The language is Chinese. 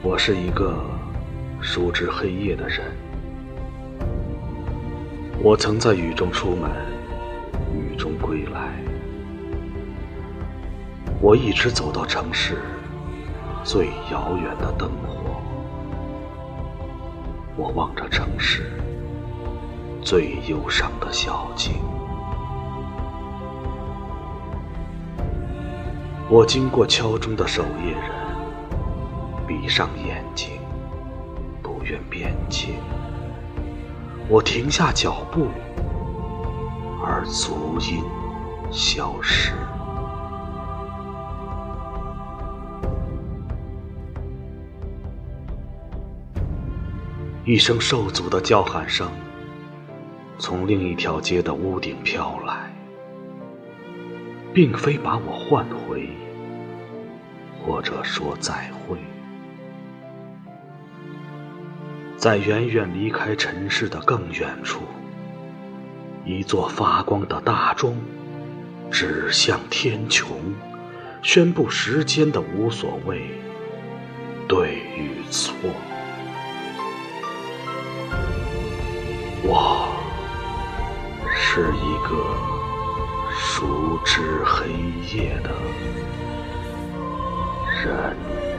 我是一个熟知黑夜的人。我曾在雨中出门，雨中归来。我一直走到城市最遥远的灯火。我望着城市最忧伤的小径。我经过敲钟的守夜人，闭上眼睛，不愿辩解。我停下脚步，而足音消失。一声兽族的叫喊声，从另一条街的屋顶飘来。并非把我唤回，或者说再会，在远远离开尘世的更远处，一座发光的大钟指向天穹，宣布时间的无所谓对与错。我是一个。熟知黑夜的人。